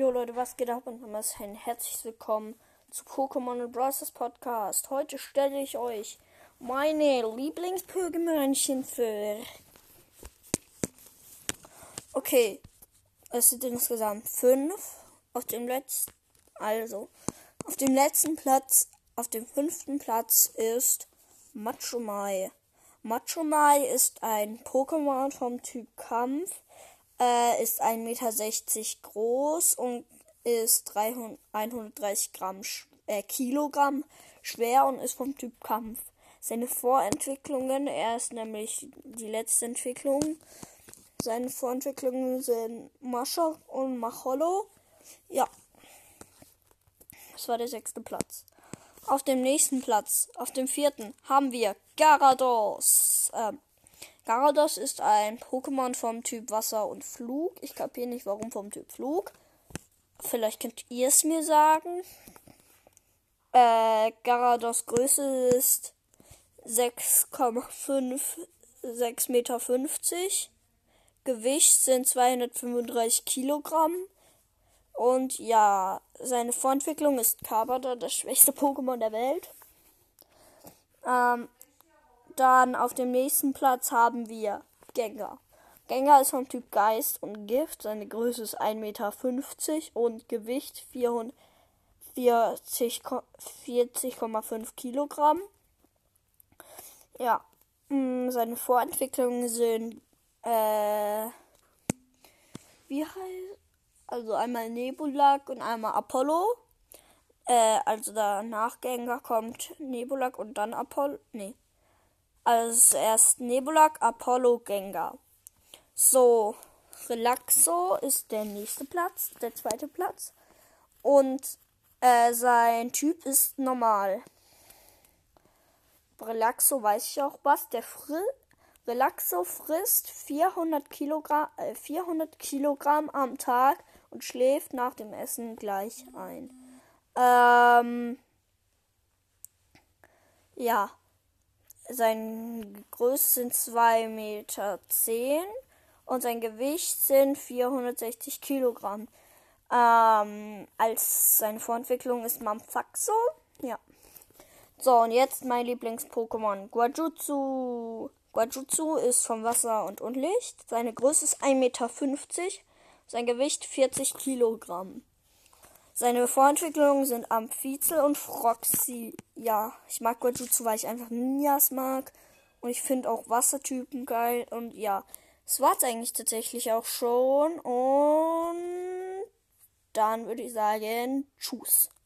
Jo Leute, was geht ab und nochmal ein herzliches Willkommen zu Pokémon und Bros. Podcast. Heute stelle ich euch meine Lieblings-Pokémonchen für. Okay, es sind insgesamt fünf. Auf dem letzten, also, auf dem letzten Platz, auf dem fünften Platz ist Machomai. Machomai ist ein Pokémon vom Typ Kampf äh, ist 1,60 Meter groß und ist 300, 130 Gramm, äh, Kilogramm schwer und ist vom Typ Kampf. Seine Vorentwicklungen, er ist nämlich die letzte Entwicklung. Seine Vorentwicklungen sind Mascha und Macholo. Ja. Das war der sechste Platz. Auf dem nächsten Platz, auf dem vierten, haben wir Garados. Ähm, Garados ist ein Pokémon vom Typ Wasser und Flug. Ich kapiere nicht, warum vom Typ Flug. Vielleicht könnt ihr es mir sagen. Äh, Garados Größe ist 6,5, 6,50 Meter. Gewicht sind 235 Kilogramm. Und ja, seine Vorentwicklung ist Carpador, das schwächste Pokémon der Welt. Ähm, dann auf dem nächsten Platz haben wir Gengar. Gengar ist vom Typ Geist und Gift. Seine Größe ist 1,50 Meter und Gewicht 40,5 Kilogramm. Ja, mm, seine Vorentwicklungen sind, äh, wie heißt, also einmal Nebulak und einmal Apollo. Äh, also danach Gengar kommt Nebulak und dann Apollo, nee, als erst Nebulak, Apollo, Gengar. So, Relaxo ist der nächste Platz, der zweite Platz. Und äh, sein Typ ist normal. Relaxo weiß ich auch was. Der Fri Relaxo frisst 400 Kilogramm, äh, 400 Kilogramm am Tag und schläft nach dem Essen gleich ein. Ähm, ja. Sein Größe sind 2,10 Meter und sein Gewicht sind 460 Kilogramm. Ähm, als seine Vorentwicklung ist Mampfaxo. Ja. So, und jetzt mein Lieblings-Pokémon, Guajutsu. Guajutsu ist vom Wasser und Unlicht. Seine Größe ist 1,50 Meter. Sein Gewicht 40 Kilogramm. Seine Vorentwicklungen sind Amphizel und Froxy. Ja, ich mag Guajutsu, weil ich einfach Ninjas mag. Und ich finde auch Wassertypen geil. Und ja, das war's eigentlich tatsächlich auch schon. Und dann würde ich sagen, tschüss.